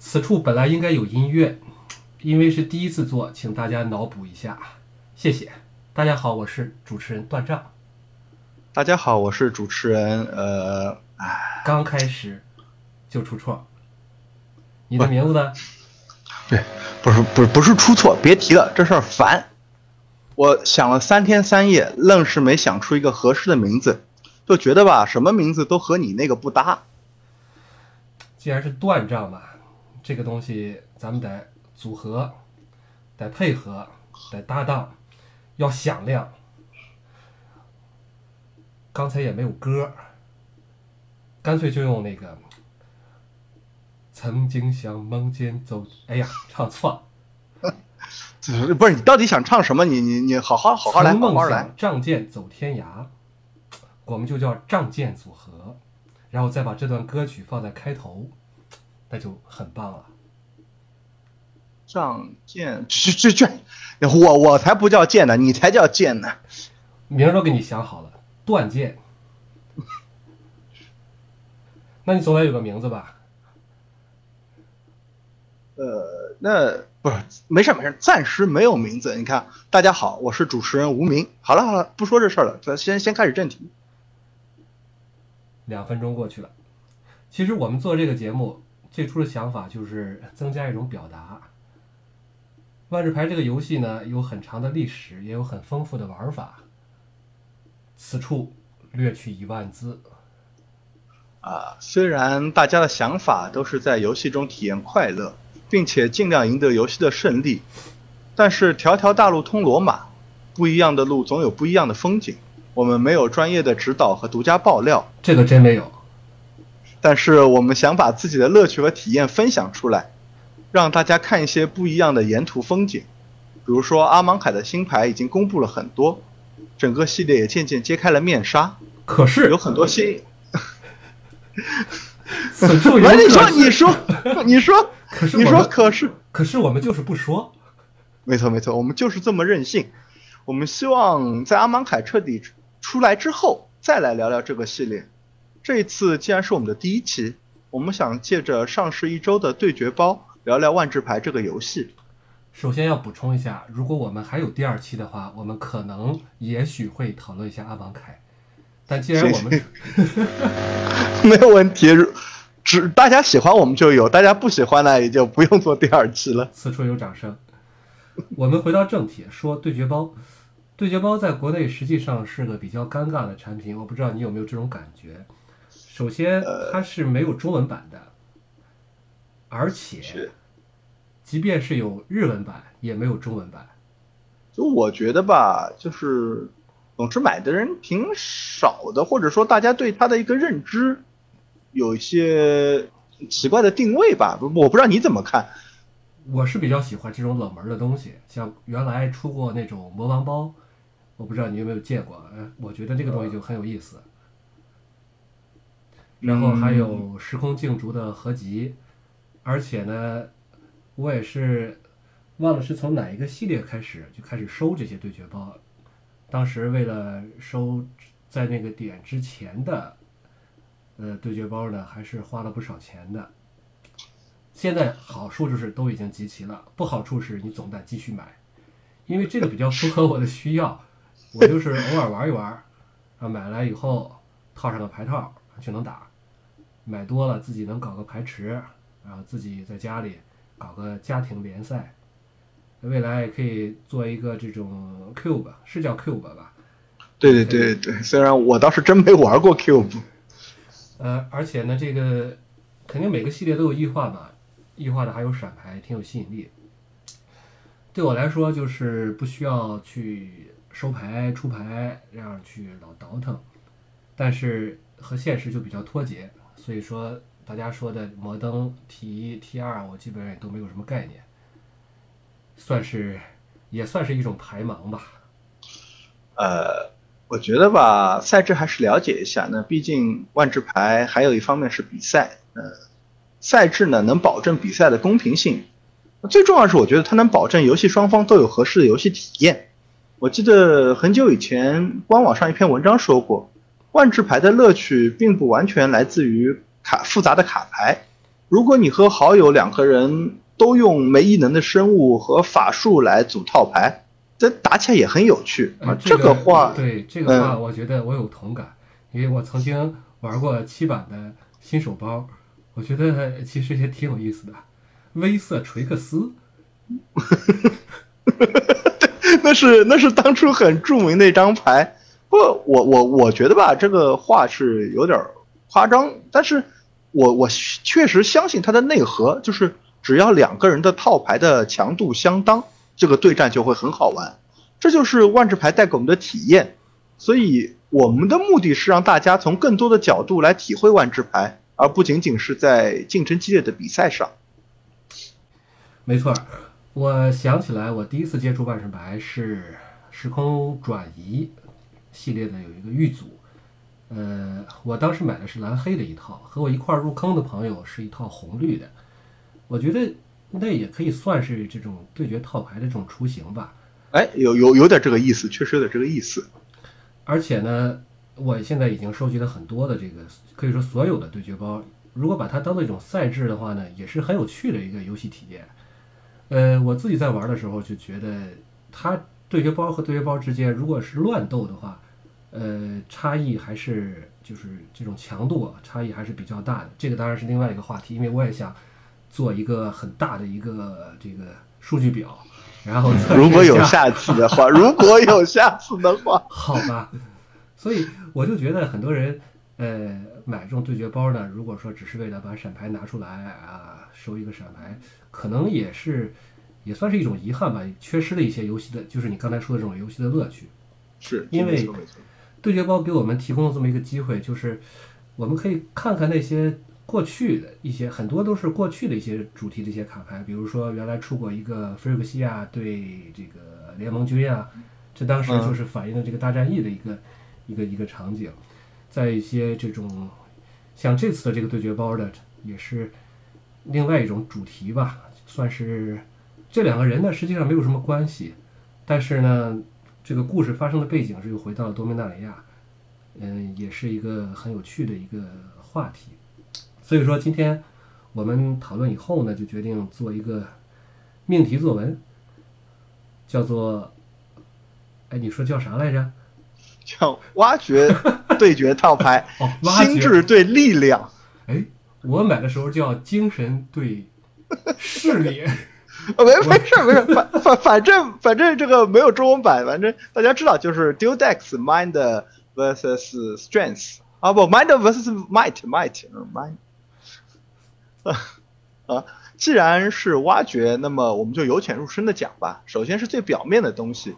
此处本来应该有音乐，因为是第一次做，请大家脑补一下，谢谢。大家好，我是主持人段丈。大家好，我是主持人呃，哎，刚开始就出错，你的名字呢？对，不是不是不是出错，别提了，这事儿烦。我想了三天三夜，愣是没想出一个合适的名字，就觉得吧，什么名字都和你那个不搭。既然是断账嘛，这个东西咱们得组合，得配合，得搭档，要响亮。刚才也没有歌，干脆就用那个“曾经想梦见走”。哎呀，唱错了。不是你到底想唱什么？你你你好好好好来，好好来。仗剑走天涯，我们就叫仗剑组合，然后再把这段歌曲放在开头，那就很棒了。仗剑去去去，我我才不叫剑呢，你才叫剑呢。名儿都给你想好了，断剑。那你总得有个名字吧？呃，那不是没事没事，暂时没有名字。你看，大家好，我是主持人无名。好了好了，不说这事儿了，咱先先开始正题。两分钟过去了，其实我们做这个节目最初的想法就是增加一种表达。万智牌这个游戏呢，有很长的历史，也有很丰富的玩法。此处略去一万字。啊，虽然大家的想法都是在游戏中体验快乐，并且尽量赢得游戏的胜利，但是条条大路通罗马，不一样的路总有不一样的风景。我们没有专业的指导和独家爆料，这个真没有。但是我们想把自己的乐趣和体验分享出来，让大家看一些不一样的沿途风景。比如说阿芒凯的新牌已经公布了很多，整个系列也渐渐揭开了面纱。可是有很多新。此处有你说，你说，你说，可是你说，可是，可是我们就是不说。没错，没错，我们就是这么任性。我们希望在阿芒凯彻底出来之后，再来聊聊这个系列。这一次既然是我们的第一期，我们想借着上市一周的对决包，聊聊万智牌这个游戏。首先要补充一下，如果我们还有第二期的话，我们可能也许会讨论一下阿芒凯。但既然我们 没有问题，只大家喜欢我们就有，大家不喜欢呢也就不用做第二期了。此处有掌声。我们回到正题，说对决包。对决包在国内实际上是个比较尴尬的产品，我不知道你有没有这种感觉。首先，它是没有中文版的，而且，即便是有日文版，也没有中文版。就我觉得吧，就是。总之买的人挺少的，或者说大家对它的一个认知有一些奇怪的定位吧。我不知道你怎么看。我是比较喜欢这种冷门的东西，像原来出过那种魔王包，我不知道你有没有见过。嗯，我觉得这个东西就很有意思。然后还有时空竞逐的合集，而且呢，我也是忘了是从哪一个系列开始就开始收这些对决包。当时为了收在那个点之前的呃对决包呢，还是花了不少钱的。现在好处就是都已经集齐了，不好处是你总得继续买，因为这个比较符合我的需要。我就是偶尔玩一玩，啊，买来以后套上个牌套就能打。买多了自己能搞个牌池，然后自己在家里搞个家庭联赛。未来也可以做一个这种 cube，是叫 cube 吧？对对对对，虽然我倒是真没玩过 cube。呃，而且呢，这个肯定每个系列都有异化吧，异化的还有闪牌，挺有吸引力。对我来说，就是不需要去收牌、出牌，这样去老倒腾，但是和现实就比较脱节。所以说，大家说的摩登 T 一、T 二，我基本上也都没有什么概念。算是，也算是一种排盲吧。呃，我觉得吧，赛制还是了解一下。那毕竟万智牌还有一方面是比赛，呃，赛制呢能保证比赛的公平性。最重要是，我觉得它能保证游戏双方都有合适的游戏体验。我记得很久以前官网上一篇文章说过，万智牌的乐趣并不完全来自于卡复杂的卡牌，如果你和好友两个人都用没异能的生物和法术来组套牌，这打起来也很有趣啊。这个话，对这个话，我觉得我有同感，因为我曾经玩过七版的新手包，我觉得其实也挺有意思的。威瑟垂克斯，那是那是当初很著名的一张牌。不，我我我觉得吧，这个话是有点夸张，但是我我确实相信它的内核，就是只要两个人的套牌的强度相当，这个对战就会很好玩。这就是万智牌带给我们的体验。所以我们的目的是让大家从更多的角度来体会万智牌，而不仅仅是在竞争激烈的比赛上。没错，我想起来，我第一次接触万圣牌是时空转移系列的有一个玉组，呃，我当时买的是蓝黑的一套，和我一块入坑的朋友是一套红绿的，我觉得那也可以算是这种对决套牌的这种雏形吧。哎，有有有点这个意思，确实有点这个意思。而且呢，我现在已经收集了很多的这个，可以说所有的对决包，如果把它当做一种赛制的话呢，也是很有趣的一个游戏体验。呃，我自己在玩的时候就觉得，它对决包和对决包之间，如果是乱斗的话，呃，差异还是就是这种强度啊，差异还是比较大的。这个当然是另外一个话题，因为我也想做一个很大的一个这个数据表，然后如果有下次的话，如果有下次的话，好吧。所以我就觉得很多人呃买这种对决包呢，如果说只是为了把闪牌拿出来啊，收一个闪牌。可能也是，也算是一种遗憾吧，缺失了一些游戏的，就是你刚才说的这种游戏的乐趣。是，因为对决包给我们提供了这么一个机会，就是我们可以看看那些过去的一些，很多都是过去的一些主题的一些卡牌，比如说原来出过一个菲尔克西亚对这个联盟军啊，这当时就是反映了这个大战役的一个一个一个场景。在一些这种像这次的这个对决包的，也是。另外一种主题吧，算是这两个人呢，实际上没有什么关系，但是呢，这个故事发生的背景是又回到了多米纳里亚，嗯，也是一个很有趣的一个话题。所以说，今天我们讨论以后呢，就决定做一个命题作文，叫做，哎，你说叫啥来着？叫挖掘对决套牌，哦，心智对力量，哎。我买的时候叫精神对视力，啊 没没事没事，反反反正反正这个没有中文版，反正大家知道就是 Dual Dex Mind vs Strength 啊不 Mind vs Might Might Mind 啊，既然是挖掘，那么我们就由浅入深的讲吧。首先是最表面的东西，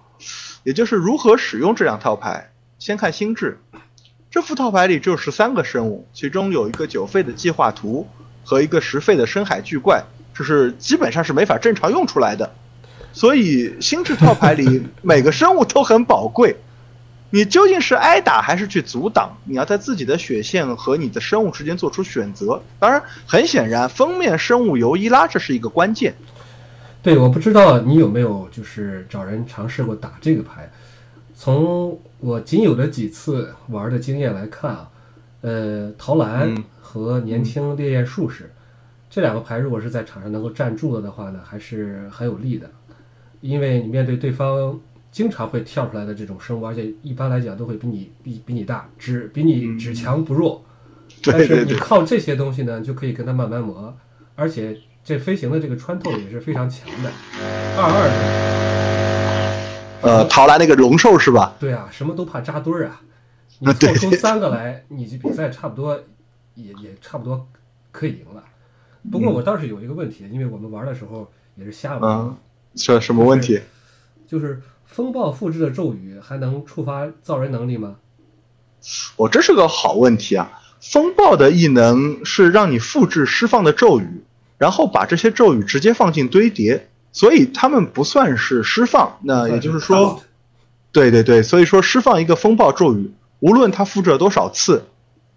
也就是如何使用这两套牌。先看心智。这副套牌里只有十三个生物，其中有一个九费的计划图和一个十费的深海巨怪，这是基本上是没法正常用出来的。所以心智套牌里 每个生物都很宝贵。你究竟是挨打还是去阻挡？你要在自己的血线和你的生物之间做出选择。当然，很显然封面生物尤伊拉这是一个关键。对，我不知道你有没有就是找人尝试过打这个牌。从我仅有的几次玩的经验来看啊，呃，陶兰和年轻烈焰术士这两个牌，如果是在场上能够站住了的话呢，还是很有利的。因为你面对对方经常会跳出来的这种生物，而且一般来讲都会比你比比你大，只比你只强不弱。但是你靠这些东西呢，就可以跟他慢慢磨，而且这飞行的这个穿透也是非常强的。二二的。呃，淘来那个龙兽是吧？对啊，什么都怕扎堆儿啊！你凑出三个来，你这比赛差不多也也差不多可以赢了。不过我倒是有一个问题，因为我们玩的时候也是瞎玩。是什么问题？就是风暴复制的咒语还能触发造人能力吗？我这是个好问题啊！风暴的异能是让你复制释放的咒语，然后把这些咒语直接放进堆叠。所以他们不算是释放，那也就是说，对对对，所以说释放一个风暴咒语，无论它复制了多少次，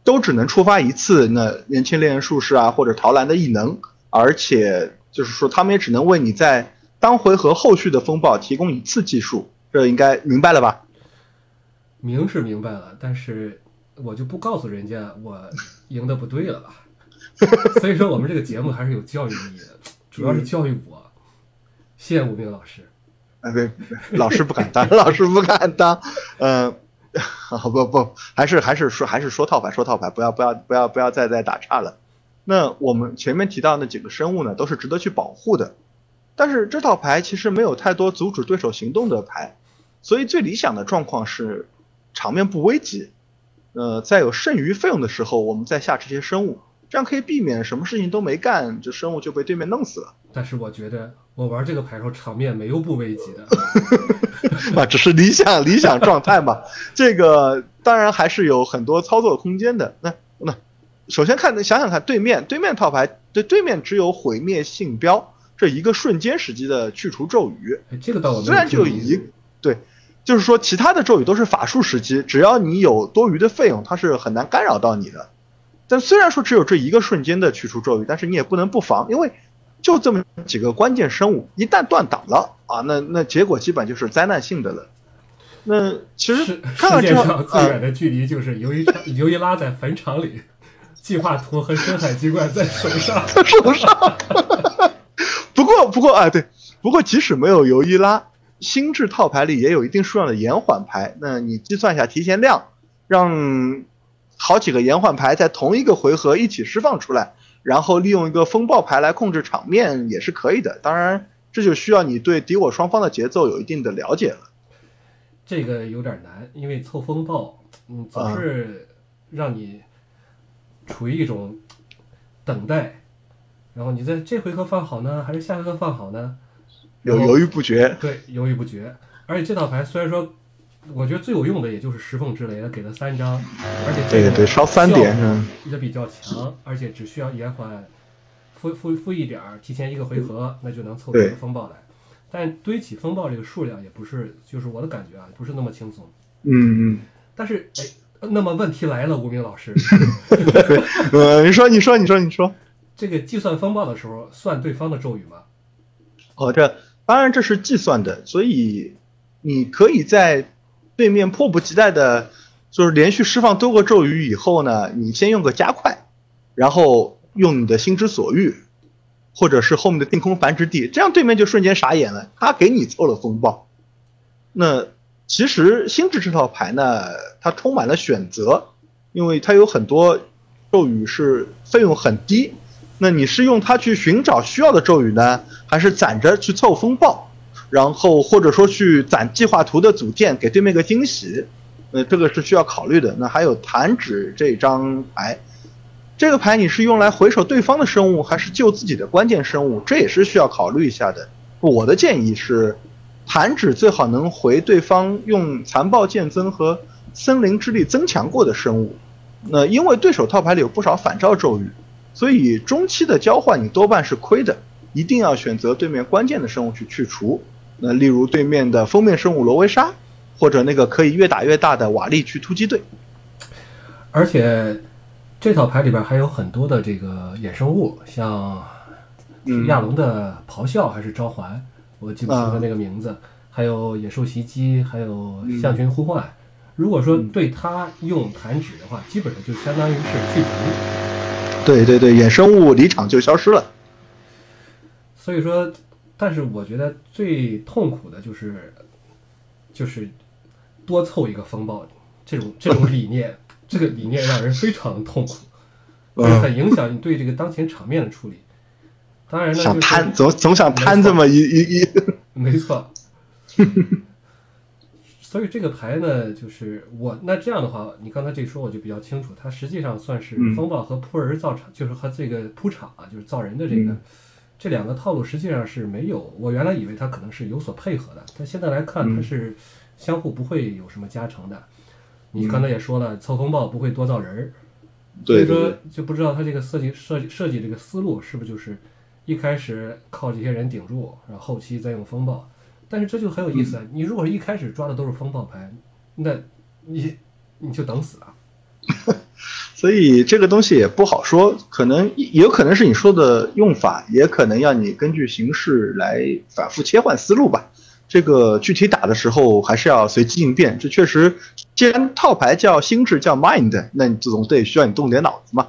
都只能触发一次。那年轻猎人术士啊，或者陶兰的异能，而且就是说，他们也只能为你在当回合后续的风暴提供一次技术。这应该明白了吧？明是明白了，但是我就不告诉人家我赢的不对了吧？所以说我们这个节目还是有教育意义的，主要是教育我。谢谢吴明老师。哎，对，老师不敢当，老师不敢当。嗯，不不，还是还是说还是说套牌，说套牌，不要不要不要不要再再打岔了。那我们前面提到那几个生物呢，都是值得去保护的。但是这套牌其实没有太多阻止对手行动的牌，所以最理想的状况是场面不危急。呃，在有剩余费用的时候，我们再下这些生物，这样可以避免什么事情都没干，这生物就被对面弄死了。但是我觉得我玩这个牌时候，场面没有不危急的。啊，只是理想理想状态嘛。这个当然还是有很多操作空间的。那那首先看，想想看对面对面套牌，对对面只有毁灭信标。这一个瞬间时机的去除咒语，这个倒虽然就一对，就是说其他的咒语都是法术时机，只要你有多余的费用，它是很难干扰到你的。但虽然说只有这一个瞬间的去除咒语，但是你也不能不防，因为就这么几个关键生物，一旦断档了啊，那那结果基本就是灾难性的了。那其实看看这上最远的距离就是由于尤一 拉在坟场里，计划图和深海鸡冠在手上，手上。不过，不过啊，对，不过即使没有尤伊拉，心智套牌里也有一定数量的延缓牌。那你计算一下提前量，让好几个延缓牌在同一个回合一起释放出来，然后利用一个风暴牌来控制场面也是可以的。当然，这就需要你对敌我双方的节奏有一定的了解了。这个有点难，因为凑风暴，嗯，总是让你处于一种等待。然后你在这回合放好呢，还是下回合放好呢？有犹豫不决。对，犹豫不决。而且这套牌虽然说，我觉得最有用的也就是石缝之雷了，给了三张，而且这个烧三点也比较强，而且只需要延缓，负负负一点儿，提前一个回合，那就能凑出个风暴来。但堆起风暴这个数量也不是，就是我的感觉啊，不是那么轻松。嗯嗯。但是哎，那么问题来了，吴明老师。呃，你说，你说，你说，你说。这个计算风暴的时候算对方的咒语吗？哦，这当然这是计算的，所以你可以在对面迫不及待的，就是连续释放多个咒语以后呢，你先用个加快，然后用你的心之所欲，或者是后面的定空繁殖地，这样对面就瞬间傻眼了，他给你凑了风暴。那其实心智这套牌呢，它充满了选择，因为它有很多咒语是费用很低。那你是用它去寻找需要的咒语呢，还是攒着去凑风暴，然后或者说去攒计划图的组件给对面个惊喜？呃，这个是需要考虑的。那还有弹指这张牌，这个牌你是用来回首对方的生物，还是救自己的关键生物？这也是需要考虑一下的。我的建议是，弹指最好能回对方用残暴剑增和森林之力增强过的生物。那因为对手套牌里有不少反照咒语。所以中期的交换你多半是亏的，一定要选择对面关键的生物去去除。那例如对面的封面生物罗威莎，或者那个可以越打越大的瓦力去突击队。而且这套牌里边还有很多的这个衍生物，像亚龙的咆哮还是召唤，我记不清他那个名字。还有野兽袭击，还有象群呼唤。如果说对它用弹指的话，基本上就相当于是去除。对对对，衍生物离场就消失了。所以说，但是我觉得最痛苦的就是，就是多凑一个风暴这种这种理念，这个理念让人非常的痛苦，很影响你对这个当前场面的处理。当然呢，想贪总总想贪这么一一一，没错。所以这个牌呢，就是我那这样的话，你刚才这说我就比较清楚，它实际上算是风暴和扑人造场，就是和这个扑场啊，就是造人的这个这两个套路实际上是没有。我原来以为它可能是有所配合的，但现在来看它是相互不会有什么加成的。你刚才也说了，凑风暴不会多造人儿，所以说就不知道他这个设计设计设计这个思路是不是就是一开始靠这些人顶住，然后后期再用风暴。但是这就很有意思啊！你如果一开始抓的都是风暴牌，那你你就等死啊！所以这个东西也不好说，可能也有可能是你说的用法，也可能要你根据形势来反复切换思路吧。这个具体打的时候还是要随机应变。这确实，既然套牌叫心智叫 mind，那你总得需要你动点脑子嘛。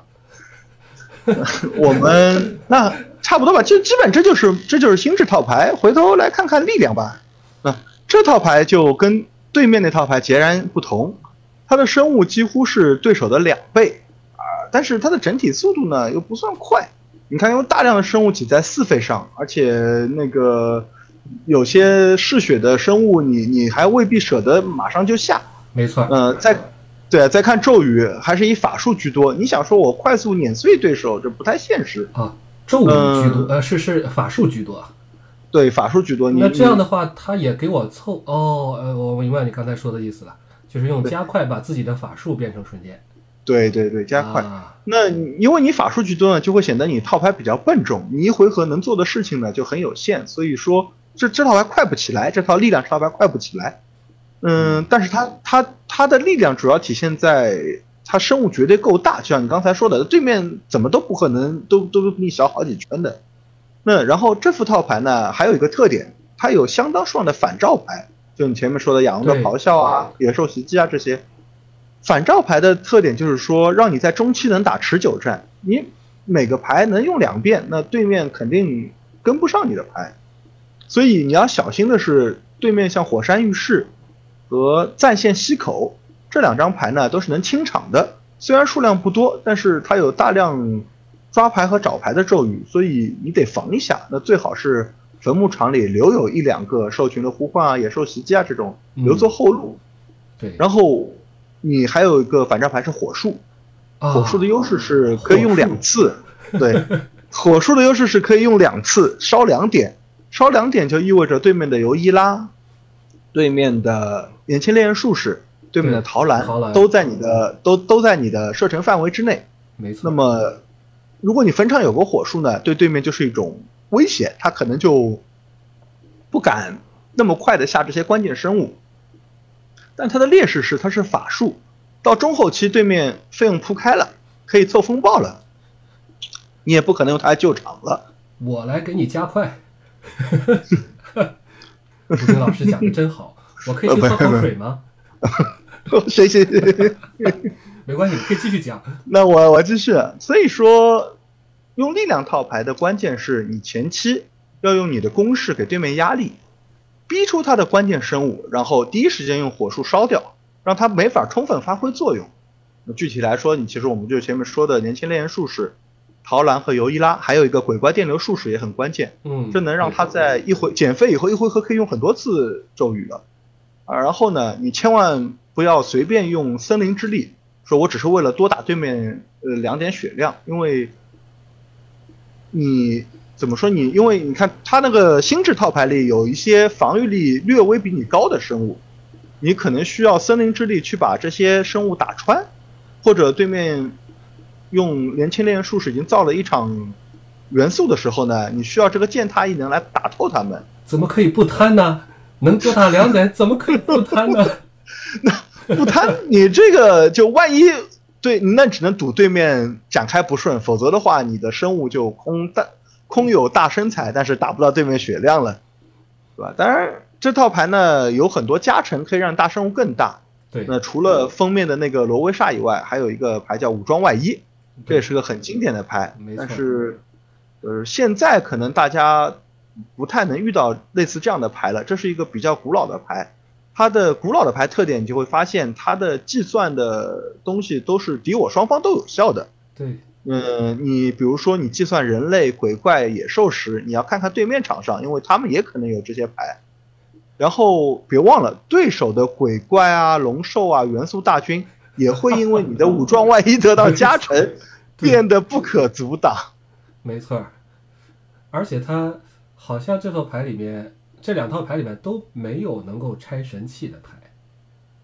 我们那差不多吧，就基本这就是这就是心智套牌。回头来看看力量吧。那这套牌就跟对面那套牌截然不同，它的生物几乎是对手的两倍，但是它的整体速度呢又不算快。你看，因为大量的生物挤在四费上，而且那个有些嗜血的生物，你你还未必舍得马上就下。没错。呃，再对，再看咒语，还是以法术居多。你想说我快速碾碎对手，这不太现实啊。咒语居多，呃，是是法术居多。对，法术居多。那这样的话，他也给我凑哦，呃，我明白你刚才说的意思了，就是用加快把自己的法术变成瞬间。对对对，加快。那因为你法术居多呢，就会显得你套牌比较笨重，你一回合能做的事情呢就很有限。所以说，这这套牌快不起来，这套力量套牌快不起来。嗯，但是它它它的力量主要体现在它生物绝对够大，就像你刚才说的，对面怎么都不可能都都比你小好几圈的。那然后这副套牌呢，还有一个特点，它有相当数量的反照牌，就你前面说的养的咆哮啊、野兽袭击啊这些。反照牌的特点就是说，让你在中期能打持久战。你每个牌能用两遍，那对面肯定跟不上你的牌。所以你要小心的是，对面像火山浴室和战线溪口这两张牌呢，都是能清场的。虽然数量不多，但是它有大量抓牌和找牌的咒语，所以你得防一下。那最好是坟墓场里留有一两个兽群的呼唤啊、野兽袭击啊这种留作后路。对，然后。你还有一个反照牌是火术，火术的优势是可以用两次，对，火术的优势是可以用两次烧两点，烧两点就意味着对面的尤伊拉、对面的年轻猎人术士、对面的陶兰都在你的都都在你的射程范围之内，没错。那么如果你坟场有个火术呢，对对面就是一种威胁，他可能就不敢那么快的下这些关键生物。但它的劣势是它是法术，到中后期对面费用铺开了，可以凑风暴了，你也不可能用它来救场了。我来给你加快。吴军老师讲的真好，我可以去喝口水吗？行行行，没关系，可以继续讲。那我我继续。所以说，用力量套牌的关键是你前期要用你的攻势给对面压力。逼出他的关键生物，然后第一时间用火术烧掉，让他没法充分发挥作用。那具体来说，你其实我们就前面说的年轻猎人术士陶兰和尤伊拉，还有一个鬼怪电流术士也很关键。嗯，这能让他在一回减费以后，一回合可以用很多次咒语了。啊，然后呢，你千万不要随便用森林之力，说我只是为了多打对面呃两点血量，因为你。怎么说你？因为你看他那个心智套牌里有一些防御力略微比你高的生物，你可能需要森林之力去把这些生物打穿，或者对面用年轻猎人术士已经造了一场元素的时候呢，你需要这个践踏异能来打透他们。怎么可以不贪呢？能多打两点，怎么可以不贪呢？那不贪，你这个就万一对，那只能赌对面展开不顺，否则的话，你的生物就空但。空有大身材，但是打不到对面血量了，对吧？当然，这套牌呢有很多加成，可以让大生物更大。对，那除了封面的那个罗威煞以外，还有一个牌叫武装外衣，这也是个很经典的牌。但是，呃，现在可能大家不太能遇到类似这样的牌了。这是一个比较古老的牌，它的古老的牌特点，你就会发现它的计算的东西都是敌我双方都有效的。对。嗯，你比如说你计算人类、鬼怪、野兽时，你要看看对面场上，因为他们也可能有这些牌。然后别忘了，对手的鬼怪啊、龙兽啊、元素大军也会因为你的武装外衣得到加成，变得不可阻挡。没错，而且它好像这套牌里面，这两套牌里面都没有能够拆神器的牌。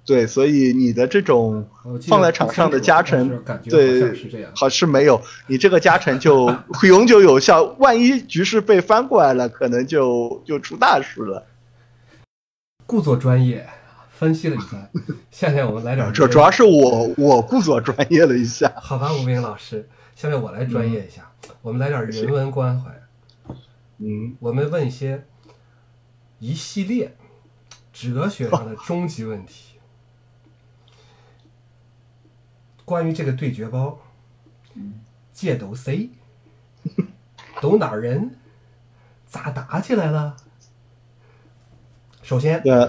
对，所以你的这种放在场上的加成，对，好是没有，你这个加成就 永久有效。万一局势被翻过来了，可能就就出大事了。故作专业分析了一番，下面我们来点。主主要是我我故作专业了一下。好吧，吴明老师，下面我来专业一下，我们来点人文关怀。嗯，我们问一些一系列哲学上的终极问题。关于这个对决包，借斗谁？都哪儿人？咋打起来了？首先，对，乐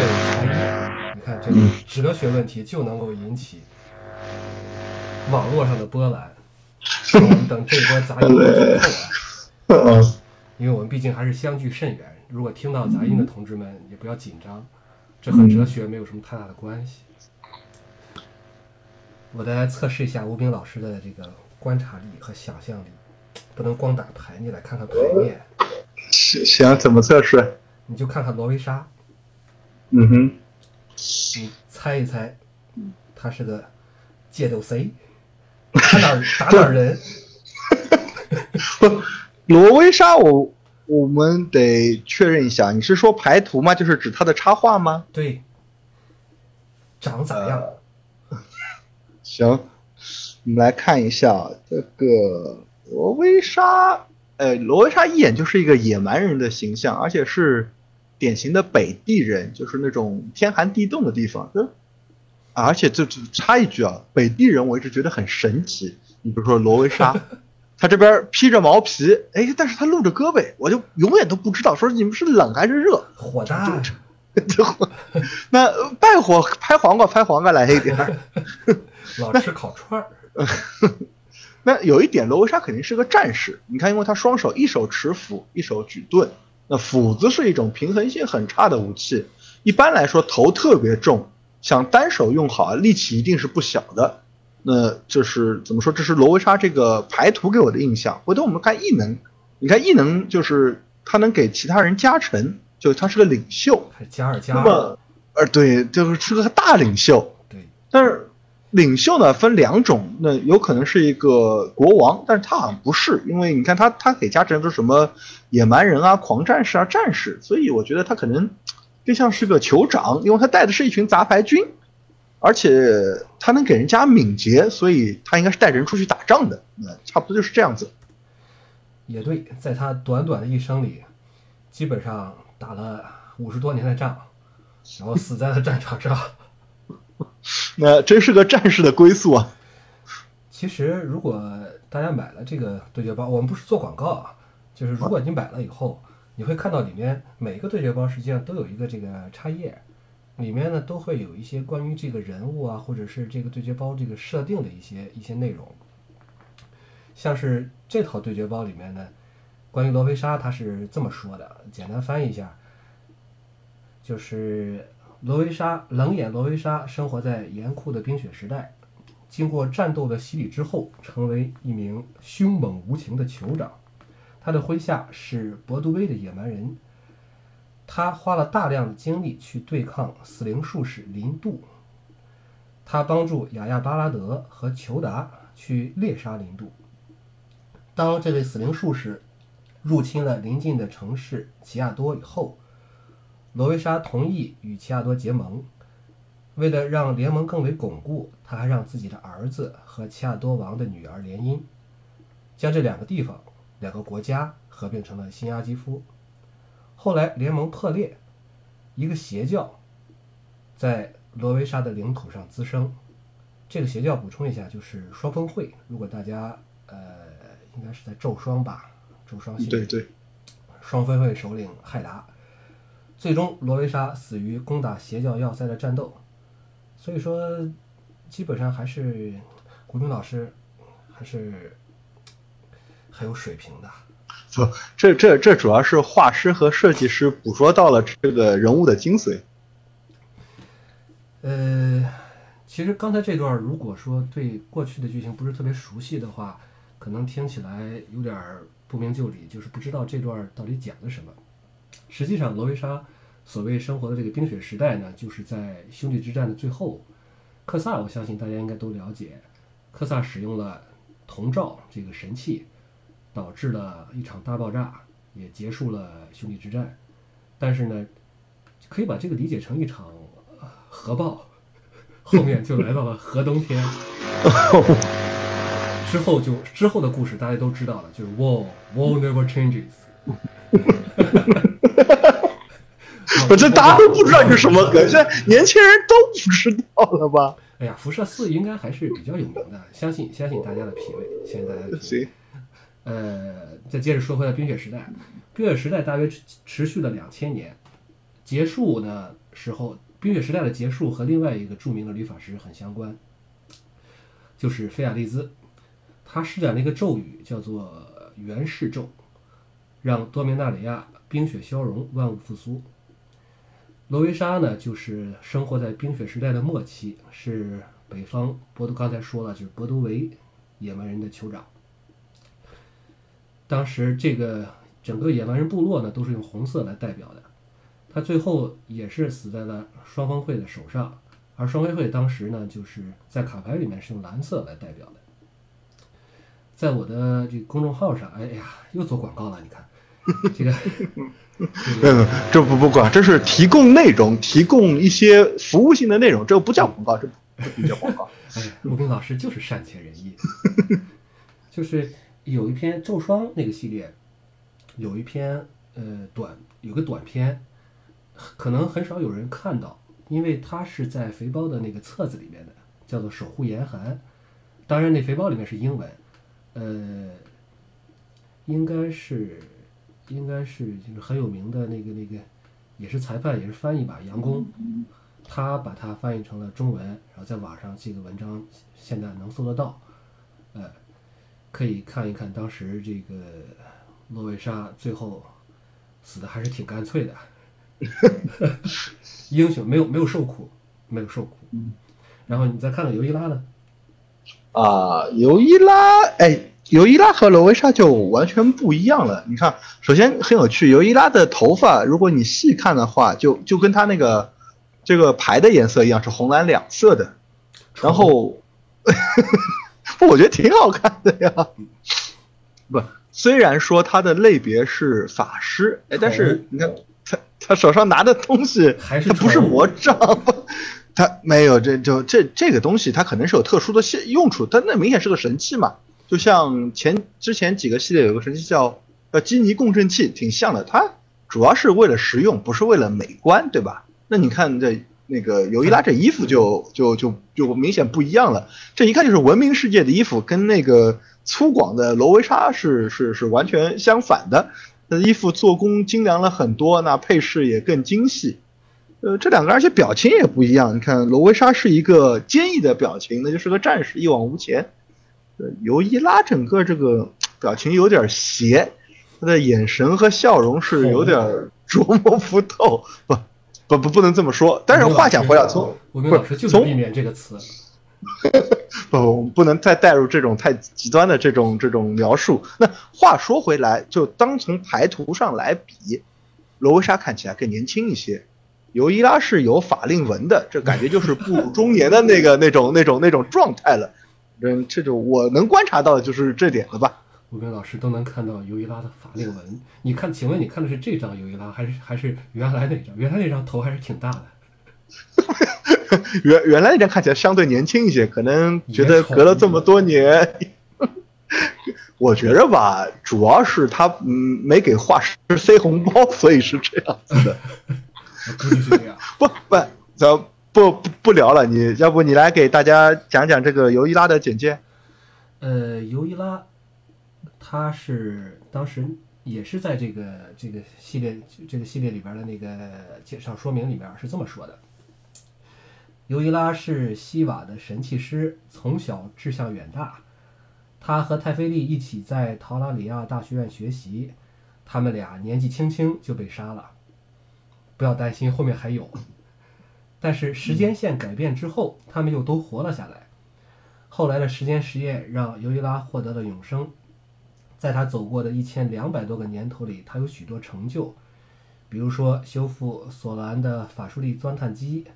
有才艺，你看这个哲学问题就能够引起网络上的波澜。我们等这波杂音过去后啊，嗯，因为我们毕竟还是相距甚远，如果听到杂音的同志们也不要紧张，这和哲学没有什么太大的关系。我来测试一下吴斌老师的这个观察力和想象力，不能光打牌，你来看看牌面，行行，怎么测试？你就看看罗威莎，嗯哼，你猜一猜，他是个借斗谁？他哪儿打哪儿人？罗威莎，我我们得确认一下，你是说排图吗？就是指它的插画吗？对，长咋样？行，我们来看一下这个罗威莎。呃，罗威莎一眼就是一个野蛮人的形象，而且是典型的北地人，就是那种天寒地冻的地方。就啊而且这这插一句啊，北地人我一直觉得很神奇。你比如说罗威莎，他这边披着毛皮，哎，但是他露着胳膊，我就永远都不知道说你们是冷还是热。火大！那呃败火拍黄瓜拍黄瓜来一点儿。老吃烤串儿，那有一点，罗维莎肯定是个战士。你看，因为他双手一手持斧，一手举盾。那斧子是一种平衡性很差的武器，一般来说头特别重，想单手用好，力气一定是不小的。那就是怎么说？这是罗维莎这个排图给我的印象。回头我们看异能，你看异能就是他能给其他人加成，就他是个领袖。还加二加二，那么，呃，对，就是是个大领袖。对，但是领袖呢分两种，那有可能是一个国王，但是他好像不是，因为你看他他给加成都是什么野蛮人啊、狂战士啊、战士，所以我觉得他可能更像是个酋长，因为他带的是一群杂牌军，而且他能给人家敏捷，所以他应该是带着人出去打仗的，那差不多就是这样子。也对，在他短短的一生里，基本上打了五十多年的仗，然后死在了战场上。那真是个战士的归宿啊！其实，如果大家买了这个对决包，我们不是做广告啊，就是如果你买了以后，你会看到里面每个对决包实际上都有一个这个插页，里面呢都会有一些关于这个人物啊，或者是这个对决包这个设定的一些一些内容。像是这套对决包里面呢，关于罗维莎他是这么说的，简单翻译一下，就是罗维莎冷眼罗维莎生活在严酷的冰雪时代，经过战斗的洗礼之后，成为一名凶猛无情的酋长。他的麾下是博杜威的野蛮人，他花了大量的精力去对抗死灵术士林度。他帮助雅亚巴拉德和裘达去猎杀林度。当这位死灵术士入侵了邻近的城市奇亚多以后，罗维莎同意与奇亚多结盟。为了让联盟更为巩固，他还让自己的儿子和奇亚多王的女儿联姻，将这两个地方、两个国家合并成了新阿基夫。后来联盟破裂，一个邪教在罗维莎的领土上滋生。这个邪教补充一下，就是双峰会。如果大家呃，应该是在咒双吧，咒双系列对对，双峰会首领海达，最终罗维莎死于攻打邪教要塞的战斗。所以说，基本上还是古明老师还是很有水平的。不，这这这主要是画师和设计师捕捉到了这个人物的精髓。呃，其实刚才这段，如果说对过去的剧情不是特别熟悉的话，可能听起来有点不明就里，就是不知道这段到底讲了什么。实际上，罗维莎所谓生活的这个冰雪时代呢，就是在兄弟之战的最后，克萨，我相信大家应该都了解，克萨使用了铜罩这个神器，导致了一场大爆炸，也结束了兄弟之战。但是呢，可以把这个理解成一场呃核爆，后面就来到了核冬天。之后就之后的故事大家都知道了，就是 war war never changes。我这大家都不知道这是什么梗，现在年轻人都不知道了吧？哎呀，辐射四应该还是比较有名的，相信相信大家的品味，相信大家的品味。呃，再接着说回来，冰雪时代，冰雪时代大约持续了两千年，结束的时候，冰雪时代的结束和另外一个著名的律法师很相关，就是菲亚利兹，他施展了一个咒语，叫做元世咒，让多明纳里亚冰雪消融，万物复苏。罗维莎呢，就是生活在冰雪时代的末期，是北方博多刚才说了，就是博多维野蛮人的酋长。当时这个整个野蛮人部落呢，都是用红色来代表的。他最后也是死在了双峰会的手上，而双峰会当时呢，就是在卡牌里面是用蓝色来代表的。在我的这个公众号上，哎呀，又做广告了，你看这个。没有，这不不管，这是提供内容，提供一些服务性的内容，这不叫广告，这不叫广告。哎，陆冰老师就是善解人意，就是有一篇咒霜那个系列，有一篇呃短，有个短篇，可能很少有人看到，因为它是在肥包的那个册子里面的，叫做《守护严寒》，当然那肥包里面是英文，呃，应该是。应该是就是很有名的那个那个，也是裁判也是翻译吧，杨工，他把它翻译成了中文，然后在网上这个文章现在能搜得到，呃，可以看一看当时这个洛维莎最后死的还是挺干脆的，英雄没有没有受苦，没有受苦，然后你再看看尤伊拉呢？啊，尤伊拉，哎。尤伊拉和罗维莎就完全不一样了。你看，首先很有趣，尤伊拉的头发，如果你细看的话，就就跟他那个这个牌的颜色一样，是红蓝两色的。然后，不，我觉得挺好看的呀。不，虽然说他的类别是法师，哎，但是你看他他手上拿的东西，还是他不是魔杖，他没有这就这这个东西，它可能是有特殊的用用处，但那明显是个神器嘛。就像前之前几个系列有个神器叫叫基尼共振器，挺像的。它主要是为了实用，不是为了美观，对吧？那你看这那个尤伊拉这衣服就就就就明显不一样了。这一看就是文明世界的衣服，跟那个粗犷的罗维莎是是是完全相反的。那衣服做工精良了很多，那配饰也更精细。呃，这两个而且表情也不一样。你看罗维莎是一个坚毅的表情，那就是个战士，一往无前。呃尤伊拉整个这个表情有点邪，他的眼神和笑容是有点琢磨不透，不不不不能这么说。但是话讲回来，从我们老师就是避免这个词，不不能再带入这种太极端的这种这种描述。那话说回来，就当从牌图上来比，罗维莎看起来更年轻一些，尤伊拉是有法令纹的，这感觉就是步入中年的那个 那种那种那种状态了。嗯，这种我能观察到的就是这点了吧？吴斌老师都能看到尤伊拉的法令纹。你看，请问你看的是这张尤伊拉，还是还是原来那张？原来那张头还是挺大的。原原来那张看起来相对年轻一些，可能觉得隔了这么多年。我觉着吧，主要是他嗯没给画师塞红包，所以是这样子的。估计是这样。不不，咱。不不不聊了，你要不你来给大家讲讲这个尤伊拉的简介？呃，尤伊拉，他是当时也是在这个这个系列这个系列里边的那个介绍说明里边是这么说的：尤伊拉是西瓦的神器师，从小志向远大。他和泰菲利一起在陶拉里亚大学院学习，他们俩年纪轻轻就被杀了。不要担心，后面还有。但是时间线改变之后，他们又都活了下来。后来的时间实验让尤伊拉获得了永生。在他走过的一千两百多个年头里，他有许多成就，比如说修复索兰的法术力钻探机，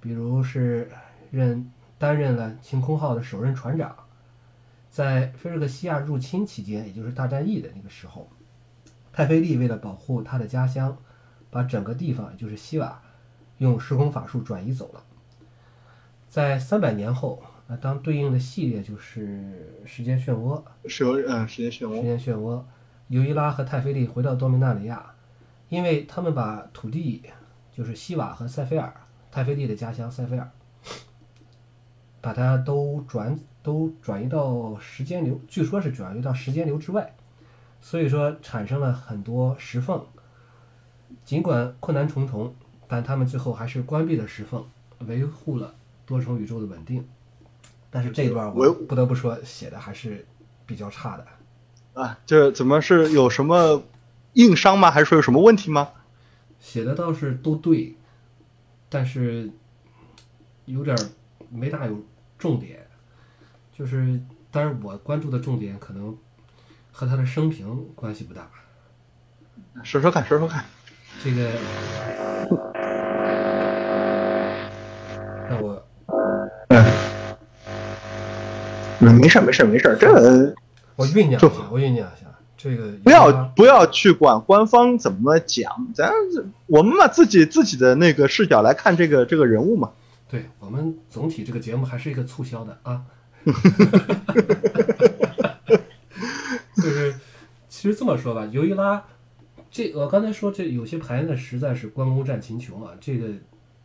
比如是任担任了晴空号的首任船长。在菲尔克西亚入侵期间，也就是大战役的那个时候，泰菲利为了保护他的家乡，把整个地方，也就是西瓦。用时空法术转移走了。在三百年后，啊，当对应的系列就是时间漩涡，是嗯，时间漩涡，时间漩涡，尤伊拉和泰菲利回到多米纳里亚，因为他们把土地，就是西瓦和塞菲尔，泰菲利的家乡塞菲尔，把它都转都转移到时间流，据说是转移到时间流之外，所以说产生了很多石缝。尽管困难重重，但他们最后还是关闭了石缝，维护了多重宇宙的稳定。但是这一段我维不得不说写的还是比较差的。啊，这怎么是有什么硬伤吗？还是说有什么问题吗？写的倒是都对，但是有点儿没大有重点。就是，当然我关注的重点可能和他的生平关系不大。说说看，说说看。这个，那我嗯，没事儿没事儿没事儿，这个我酝酿一下，我酝酿一下。这个不要不要去管官方怎么讲，咱我们嘛自己自己的那个视角来看这个这个人物嘛。对我们总体这个节目还是一个促销的啊。就是，其实这么说吧，尤伊拉，这我刚才说这有些牌呢实在是关公战秦琼啊。这个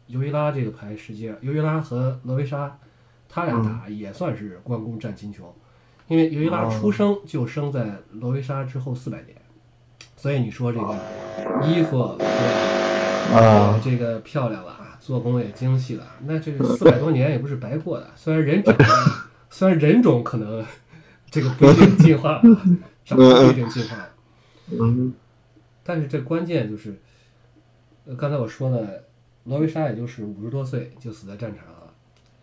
尤伊拉这个牌，实际上尤伊拉和罗维莎，他俩打也算是关公战秦琼，因为尤伊拉出生就生在罗维沙之后四百年，所以你说这个衣服是吧？啊。这个漂亮了，做工也精细了，那这个四百多年也不是白过的。虽然人长，虽然人种可能这个不一定进化了，长得不一定进化了，嗯但是这关键就是，呃，刚才我说了，罗维莎也就是五十多岁就死在战场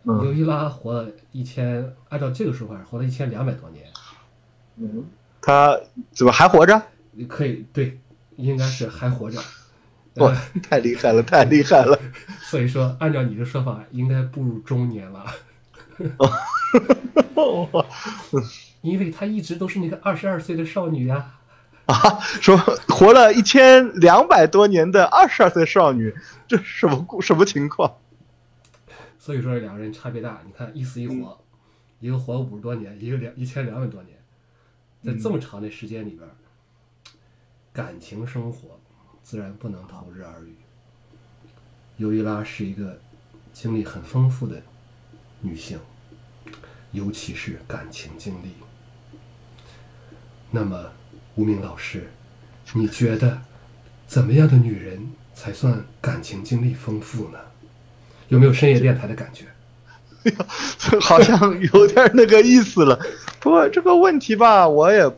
了，尤嗯伊拉活了一千，按照这个说法活了一千两百多年，嗯，他怎么还活着？可以对，应该是还活着。哇呃，太厉害了，太厉害了！所以说，按照你的说法，应该步入中年了。因为她一直都是那个二十二岁的少女呀、啊，说活了一千两百多年的二十二岁少女，这什么故什么情况？所以说两个人差别大。你看一死一活，一个活了五十多年，一个两一千两百多年，在这么长的时间里边儿，感情生活自然不能投日而语。尤伊拉是一个经历很丰富的女性，尤其是感情经历。那么，无名老师，你觉得怎么样的女人才算感情经历丰富呢？有没有深夜电台的感觉？好像有点那个意思了。不过这个问题吧，我也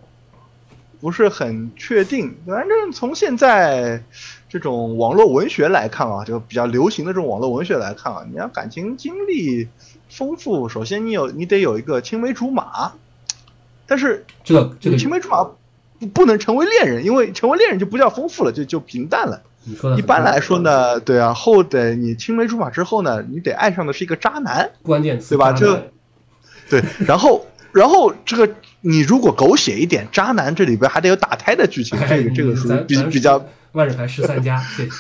不是很确定。反正从现在这种网络文学来看啊，就比较流行的这种网络文学来看啊，你要感情经历丰富，首先你有你得有一个青梅竹马，但是这个这个青梅竹马不不能成为恋人，因为成为恋人就不叫丰富了，就就平淡了。你说的一般来说，呢，对啊，后得你青梅竹马之后呢，你得爱上的是一个渣男。关键词对吧渣男这对，然后然后这个你如果狗血一点，渣男这里边还得有打胎的剧情，哎这个这个属于比比较。万智牌十三加，谢谢。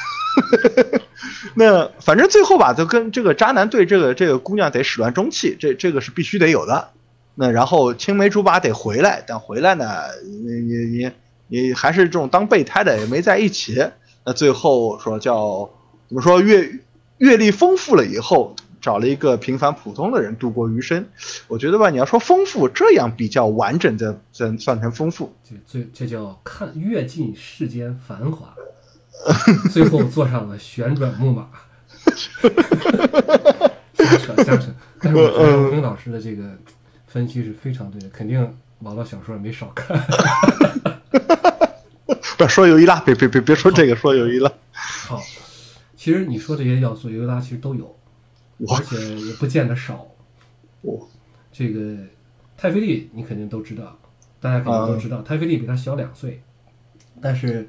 那反正最后吧，就跟这个渣男对这个这个姑娘得始乱终弃，这这个是必须得有的。那然后青梅竹马得回来，但回来呢，你你你你还是这种当备胎的，也没在一起。那最后说叫怎么说阅阅历丰富了以后，找了一个平凡普通的人度过余生。我觉得吧，你要说丰富，这样比较完整的算算成丰富。这最这叫看阅尽世间繁华，最后坐上了旋转木马。瞎扯瞎扯，但是我觉得老师的这个分析是非常对的，肯定网络小说没少看。不说友谊啦，别别别别说这个，说友谊了。好，其实你说这些要素，尤拉其实都有，而且也不见得少。我？这个泰菲利你肯定都知道，大家肯定都知道，泰菲利比他小两岁，但是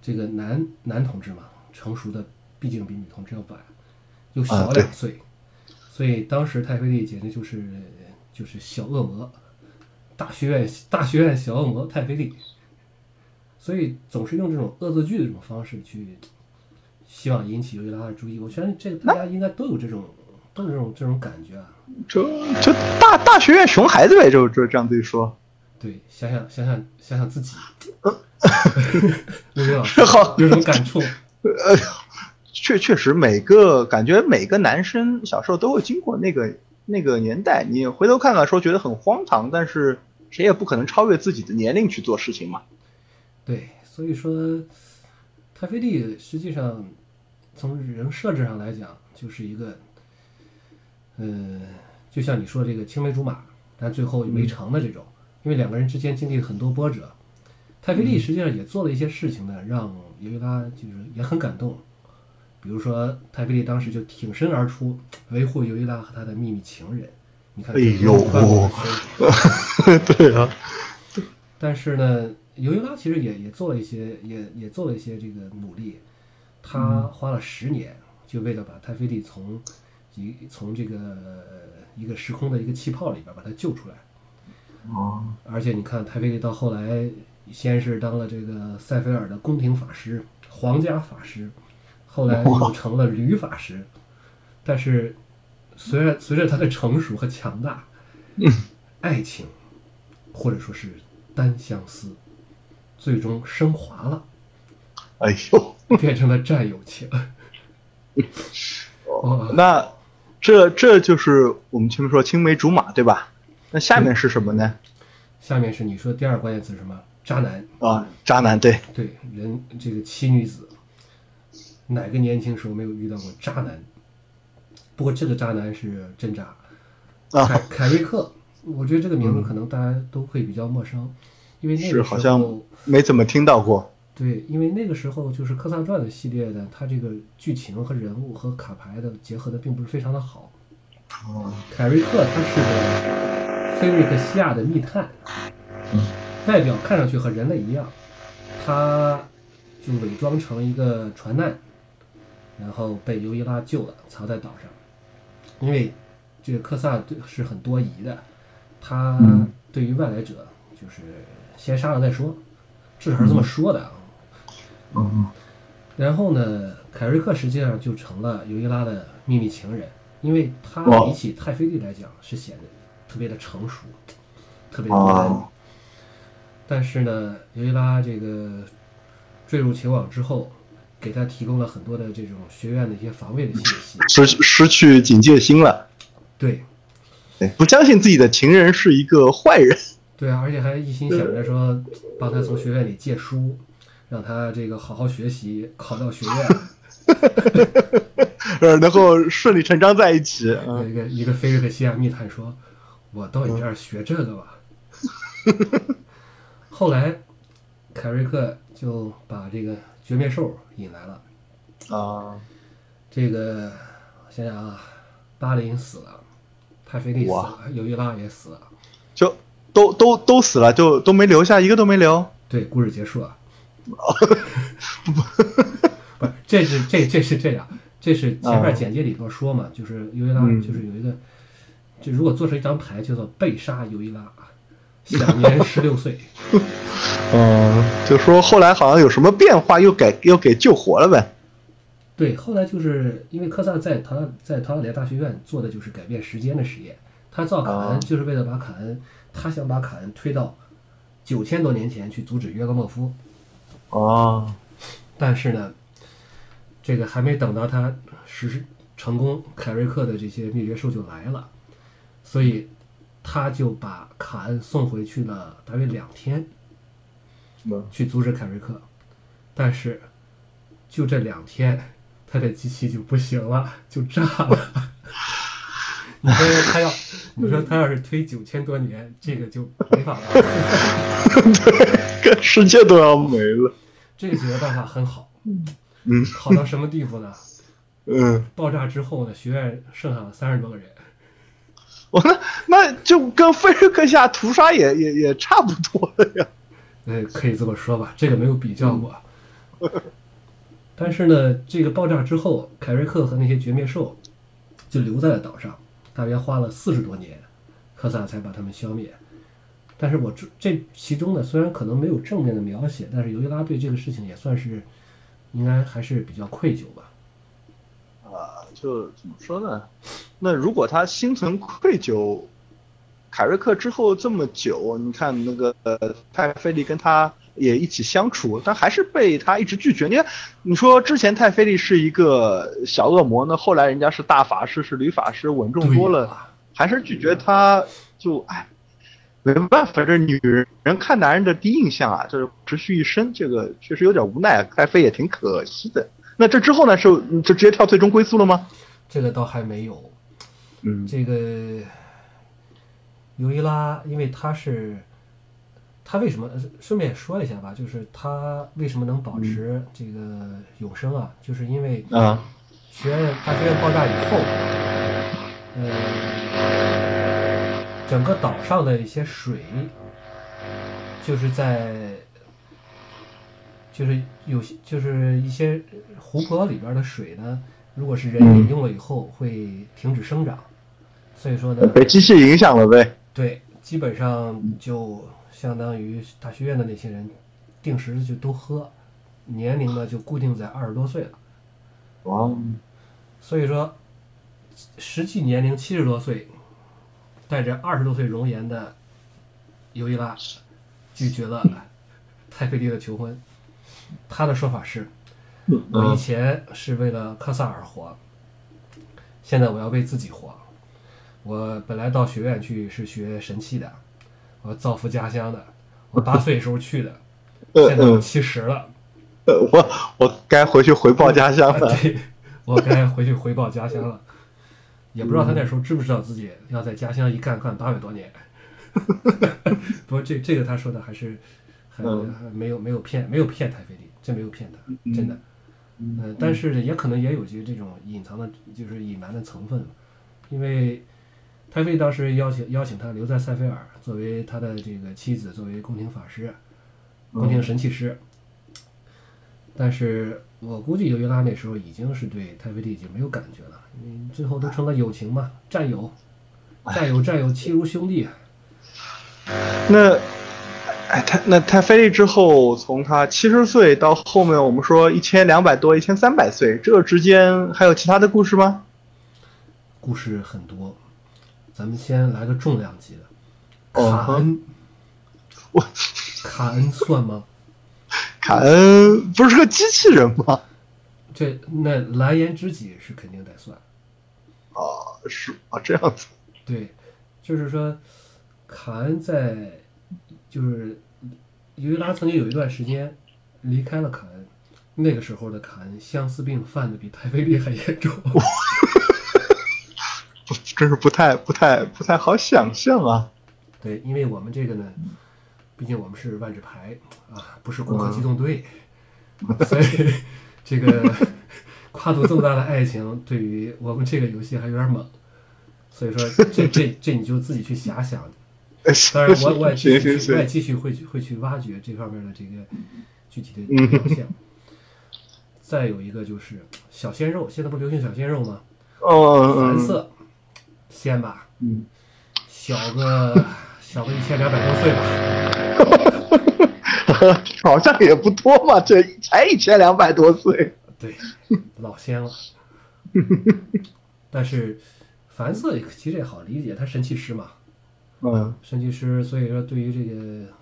这个男男同志嘛，成熟的毕竟比女同志要晚，又小两岁，所以当时泰菲利简直就是就是小恶魔，大学院大学院小恶魔泰菲利，所以总是用这种恶作剧的这种方式去希望引起尤伊拉的注意。我觉得这个大家应该都有这种都有这种这种感觉啊。就就大大学院熊孩子呗，就就这样对说。对，想想想想想想自己，陆明老师好有种感触。呃，确确实每个感觉每个男生小时候都会经过那个那个年代，你回头看看说觉得很荒唐，但是谁也不可能超越自己的年龄去做事情嘛。对，所以说，太妃帝实际上从人设置上来讲，就是一个，嗯，就像你说这个青梅竹马，但最后没成的这种，因为两个人之间经历了很多波折。太妃帝实际上也做了一些事情呢，让尤伊拉就是也很感动。比如说，太妃帝当时就挺身而出，维护尤伊拉和他的秘密情人。你看，哎呦 对啊，但是呢，尤伊拉其实也也做了一些，也也做了一些这个努力。他花了十年，就为了把太妃帝从一从这个一个时空的一个气泡里边把他救出来。哦，而且你看，太妃帝到后来，先是当了这个塞菲尔的宫廷法师、皇家法师，后来又成了吕法师。但是，随着随着他的成熟和强大，爱情或者说是单相思，最终升华了，哎呦，变成了战友情。哦，那这这就是我们前面说青梅竹马，对吧？那下面是什么呢？下面是你说第二个关键词是什么？渣男。啊，渣男，对，对，人这个奇女子，哪个年轻时候没有遇到过渣男？不过这个渣男是真渣。啊凯凯瑞克，我觉得这个名字可能大家都会比较陌生，因为那是个时候好像没怎么听到过。对，因为那个时候就是《科萨传》的系列的，它这个剧情和人物和卡牌的结合的并不是非常的好。哦，凯瑞克他是个菲瑞克西亚的密探，外表看上去和人类一样，他就伪装成一个船难，然后被尤伊拉救了，藏在岛上。因为这个科萨对是很多疑的，他对于外来者就是先杀了再说，至少是这么说的啊。嗯然后呢，凯瑞克实际上就成了尤伊拉的秘密情人，因为他比起泰菲利来讲是显得特别的成熟，特别的温。啊，但是呢，尤伊拉这个坠入情网之后，给他提供了很多的这种学院的一些防卫的信息。失失去警戒心了，对，对，不相信自己的情人是一个坏人。对啊，而且还一心想着说帮他从学院里借书，让他这个好好学习，考到学院。呃，能够顺理成章在一起。嗯，一个一个菲利克西亚密探说：“我到你这儿学这个吧。”后来，凯瑞克就把这个绝灭兽引来了。啊，这个我想想啊，巴林死了，泰菲利死了，尤伊拉也死了。就都都都死了，就都没留下，一个都没留。对，故事结束了。不是，这是这这是这样，这是前面简介里头说嘛，就是尤伊拉嗯就是有一个，就如果做成一张牌叫做被杀尤伊拉，享年十六岁。嗯，就说后来好像有什么变化，又给又给救活了呗。对，后来就是因为科萨在唐在陶尔连大学院做的就是改变时间的实验，他造卡恩哦就是为了把卡恩，他想把卡恩推到九千多年前去阻止约格莫夫，哦，但是呢，这个还没等到他实施成功，凯瑞克的这些灭绝兽就来了，所以他就把卡恩送回去了大约两天，嗯。去阻止凯瑞克，但是就这两天，他的机器就不行了，就炸了。你说他要，你说他要是推九千多年，这个就没法了。对，世界都要没了。这个解决办法很好，嗯好到什么地步呢？嗯，爆炸之后呢，学院剩下了三十多个人。我那那就跟菲瑞克夏屠杀也也也差不多了呀。呃，可以这么说吧，这个没有比较过。但是呢，这个爆炸之后，凯瑞克和那些绝灭兽就留在了岛上，大约花了四十多年，科萨才把他们消灭。但是我这这其中呢，虽然可能没有正面的描写，但是尤伊拉对这个事情也算是应该还是比较愧疚吧。啊，就怎么说呢？那如果他心存愧疚，凯瑞克之后这么久，你看那个呃，太妃利跟他也一起相处，但还是被他一直拒绝。你看，你说之前太菲利是一个小恶魔呢，后来人家是大法师，是女法师，稳重多了，还是拒绝他，就哎，没办法，这女人人看男人的第一印象啊，就是持续一生，这个确实有点无奈，太菲也挺可惜的。那这之后呢，是就直接跳最终归宿了吗？这个倒还没有，嗯这个尤伊拉，因为他是他为什么呃顺便说一下吧，就是他为什么能保持这个永生啊？就是因为啊学院大学院爆炸以后，呃，整个岛上的一些水，就是在，就是有些就是一些湖泊里边的水呢，如果是人饮用了以后会停止生长，所以说呢，被机器影响了呗。对，基本上就相当于大学院的那些人，定时就都喝，年龄呢就固定在二十多岁了。哇，所以说，实际年龄七十多岁，带着二十多岁容颜的尤伊拉拒绝了太妃丽的求婚。他的说法是：我以嗯前是为了科萨尔活，现在我要为自己活。我本来到学院去是学神器的，我造福家乡的。我八岁时候去的，呃现在我嗯，七十了。呃我我该回去回报家乡了。对，我该回去回报家乡了。也不知道他那时候知不知道自己要在家乡一干干八百多年。不过这这个他说的还是还嗯还没有没有骗没有骗太妃丽，真没有骗他，嗯真的。嗯，但是也可能也有些这种隐藏的，就是隐瞒的成分，因为太妃当时邀请邀请他留在塞菲尔，作为他的这个妻子，作为宫廷法师、宫廷神器师。但是我估计尤伊拉那时候已经是对太妃帝已经没有感觉了，因为最后都成了友情嘛，战友，战友战友，亲如兄弟。那，哎，太那太妃丽之后，从他七十岁到后面我们说一千两百多、一千三百岁，这之间还有其他的故事吗？故事很多，咱们先来个重量级的，哦卡恩，我卡恩算吗？卡恩不是个机器人吗？这那蓝颜知己是肯定得算，啊，是啊，这样子。对，就是说，卡恩在就是尤伊拉曾经有一段时间离开了卡恩，那个时候的卡恩相思病犯的比太妃丽还严重。不真是不太不太不太好想象啊。对，因为我们这个呢，毕竟我们是万智牌啊，不是攻壳机动队，所以 这个 跨度这么大的爱情，对于我们这个游戏还有点猛。所以说，这这这你就自己去遐想。当然我，我也继续，我也继续会去会去挖掘这方面的这个具体的嗯表现。再有一个就是小鲜肉，现在不流行小鲜肉吗？哦嗯蓝色，鲜吧，嗯，小个小个一千两百多岁吧。好像也不多嘛，这才一千两百多岁。对，老仙了。但是凡瑟其实也好理解，他神器师嘛，嗯神器师，所以说对于这个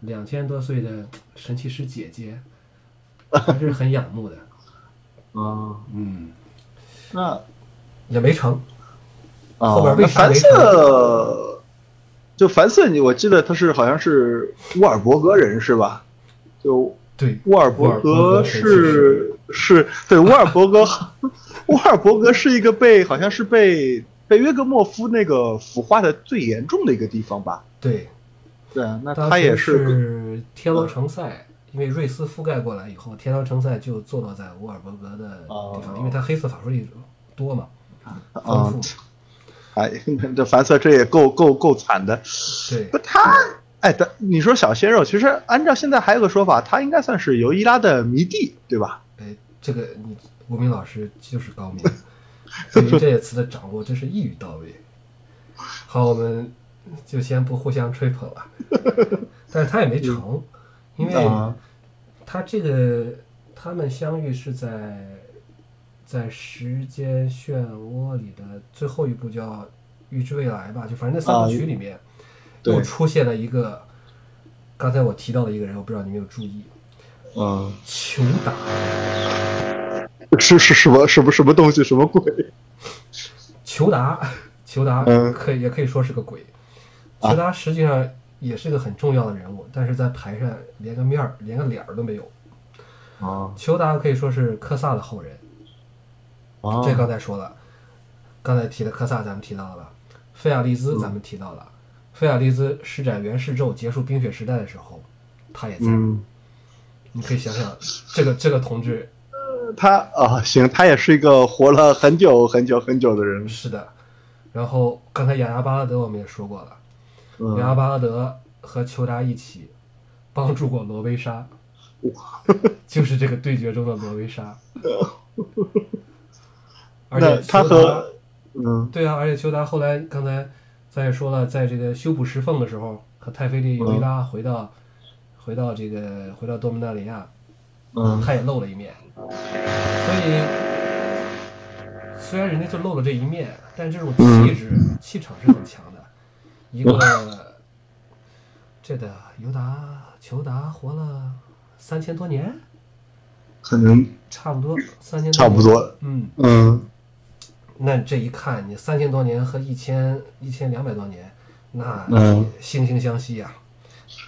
两千多岁的神器师姐姐，还是很仰慕的。啊，嗯，那也没成。啊，凡瑟，就凡瑟，你我记得他是好像是乌尔伯格人是吧？就对，乌尔伯格是是对乌尔伯格，乌尔伯格是一个被好像是被被约格莫夫那个腐化的最严重的一个地方吧？对，对啊，那当他也时是是天狼城塞，因为瑞斯覆盖过来以后，天狼城塞就坐落在乌尔伯格的地方，哦因为它黑色法术力多嘛，丰啊富。，哎，这凡瑟这也够够够惨的。对不，他，哎，但你说小鲜肉，其实按照现在还有个说法，他应该算是尤伊拉的迷弟，对吧？哎，这个你吴明老师就是高明，对于这些词的掌握真是一语到位。好，我们就先不互相吹捧了，但是他也没成，因为啊他这个他们相遇是在在时间漩涡里的最后一部叫《预知未来》吧，就反正那三部曲里面、又出现了一个，刚才我提到的一个人，我不知道你有没有注意，嗯，裘达。是是什么什么什么东西，什么鬼？裘达，裘达嗯可以也可以说是个鬼。啊裘达实际上也是个很重要的人物，但是在台上连个面儿、连个脸儿都没有。啊裘达可以说是科萨的后人，哦这刚才说了，刚才提的科萨咱们提到了吧？菲亚利兹咱们提到了，菲亚利兹施展元世咒结束冰雪时代的时候，他也在。嗯，你可以想想，这个这个同志他啊行，他也是一个活了很久很久很久的人。是的。然后刚才雅亚巴拉德我们也说过了，嗯雅亚巴拉德和裘达一起帮助过罗威莎，就是这个对决中的罗威莎。而且他和嗯对啊，而且裘达后来刚才咱也说了，在这个修补石缝的时候，和泰菲利尤伊拉回到、回到这个回到多米纳里亚，嗯他也露了一面。所以虽然人家就露了这一面，但这种气质、气场是很强的。一个这的尤达裘达活了三千多年，可能差不多三千差不多。嗯，嗯那这一看，你三千多年和一千一千两百多年，那嗯惺惺相惜呀、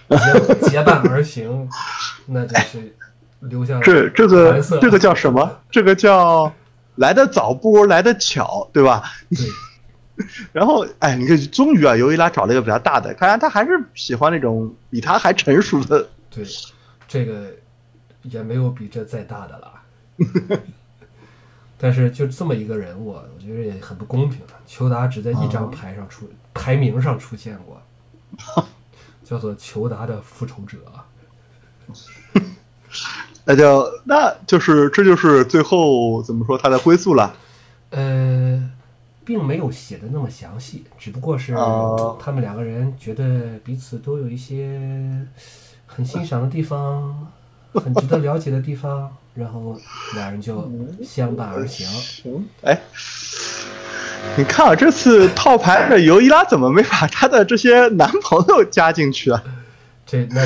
结结伴而行，那真是留下了这这个这个叫什么？这个叫来得早不如来得巧，对吧？对，然后，哎，你看，终于啊，尤伊拉找了一个比较大的，看来他还是喜欢那种比他还成熟的。对，这个也没有比这再大的了。但是就这么一个人物，我觉得也很不公平的。裘达只在一张牌上出、排名上出现过，叫做裘达的复仇者。那就那就是这就是最后怎么说他的归宿了。呃，并没有写的那么详细，只不过是哦他们两个人觉得彼此都有一些很欣赏的地方，很值得了解的地方，然后两人就相伴而行。行，哎，你看啊，这次套牌的尤伊拉怎么没把她的这些男朋友加进去啊？这那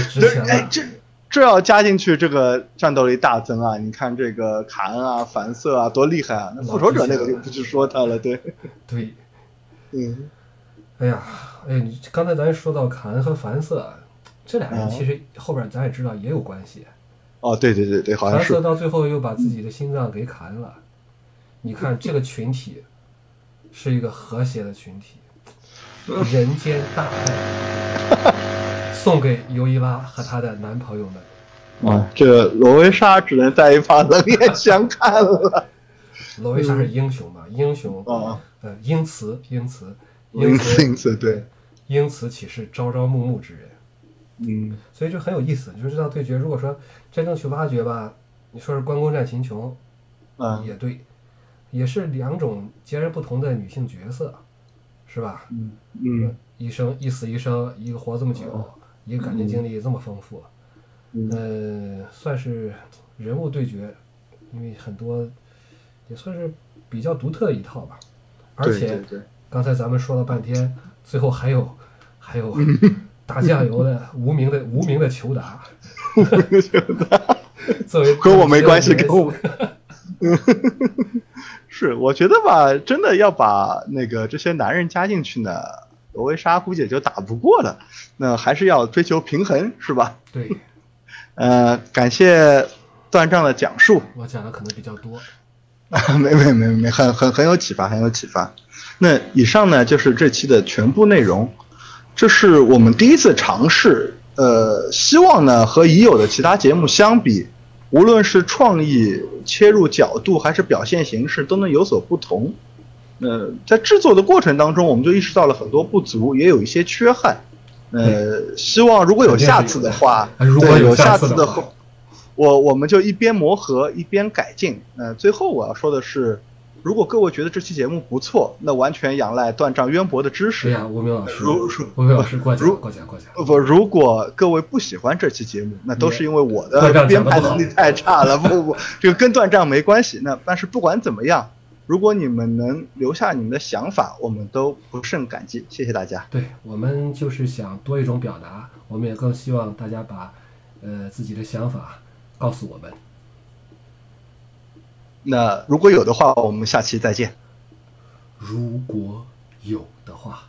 哎这这要加进去，这个战斗力大增啊！你看这个卡恩啊、凡瑟啊，多厉害啊！那复仇者那个就不去说他了，对，对。嗯，哎呀，哎，你刚才咱说到卡恩和凡瑟，这俩人哦其实后边咱也知道也有关系。哦，对对对对，好像是，凡瑟到最后又把自己的心脏给砍了。你看这个群体是一个和谐的群体，人间大爱，送给尤伊拉和她的男朋友们。啊，这个罗维莎只能在一旁冷眼相看了。罗维莎是英雄嘛？英雄，啊，呃，英雌，英雌，英雌，此因此，对对，，英雌岂是朝朝暮暮之人？嗯所以就很有意思。你说这道对决，如果说真正去挖掘吧，你说是关公战秦琼，啊，也对，也是两种截然不同的女性角色，是吧？嗯嗯一生一死一生，一个活这么久，一个感情经历这么丰富，嗯呃，算是人物对决，因为很多也算是比较独特的一套吧。而且刚才咱们说了半天，最后还有还有 打酱油的无名的无名的求达，作为 跟我没关系，跟跟我。是，我觉得吧，真的要把那个这些男人加进去呢，罗维莎估计也就打不过了。那还是要追求平衡，是吧？对呃，感谢段丈的讲述，我讲的可能比较多，啊没没没没，很很很有启发，很有启发。那以上呢就是这期的全部内容，这是我们第一次尝试，呃，希望呢和已有的其他节目相比，无论是创意、切入角度还是表现形式，都能有所不同。呃，在制作的过程当中，我们就意识到了很多不足，也有一些缺憾。呃，希望如果有下次的话，如果有有下次的话，我我们就一边磨合一边改进。呃，最后我要说的是，如果各位觉得这期节目不错，那完全仰赖断章渊博的知识。哎呀，吴明老师，如如吴明老师过奖过奖过奖，呃不，如果各位不喜欢这期节目，那都是因为我的编排能力太差了。不不不，这个跟断章没关系。那但是不管怎么样，如果你们能留下你们的想法，我们都不胜感激。谢谢大家。对我们就是想多一种表达，我们也更希望大家把呃自己的想法告诉我们。那如果有的话，我们下期再见。如果有的话。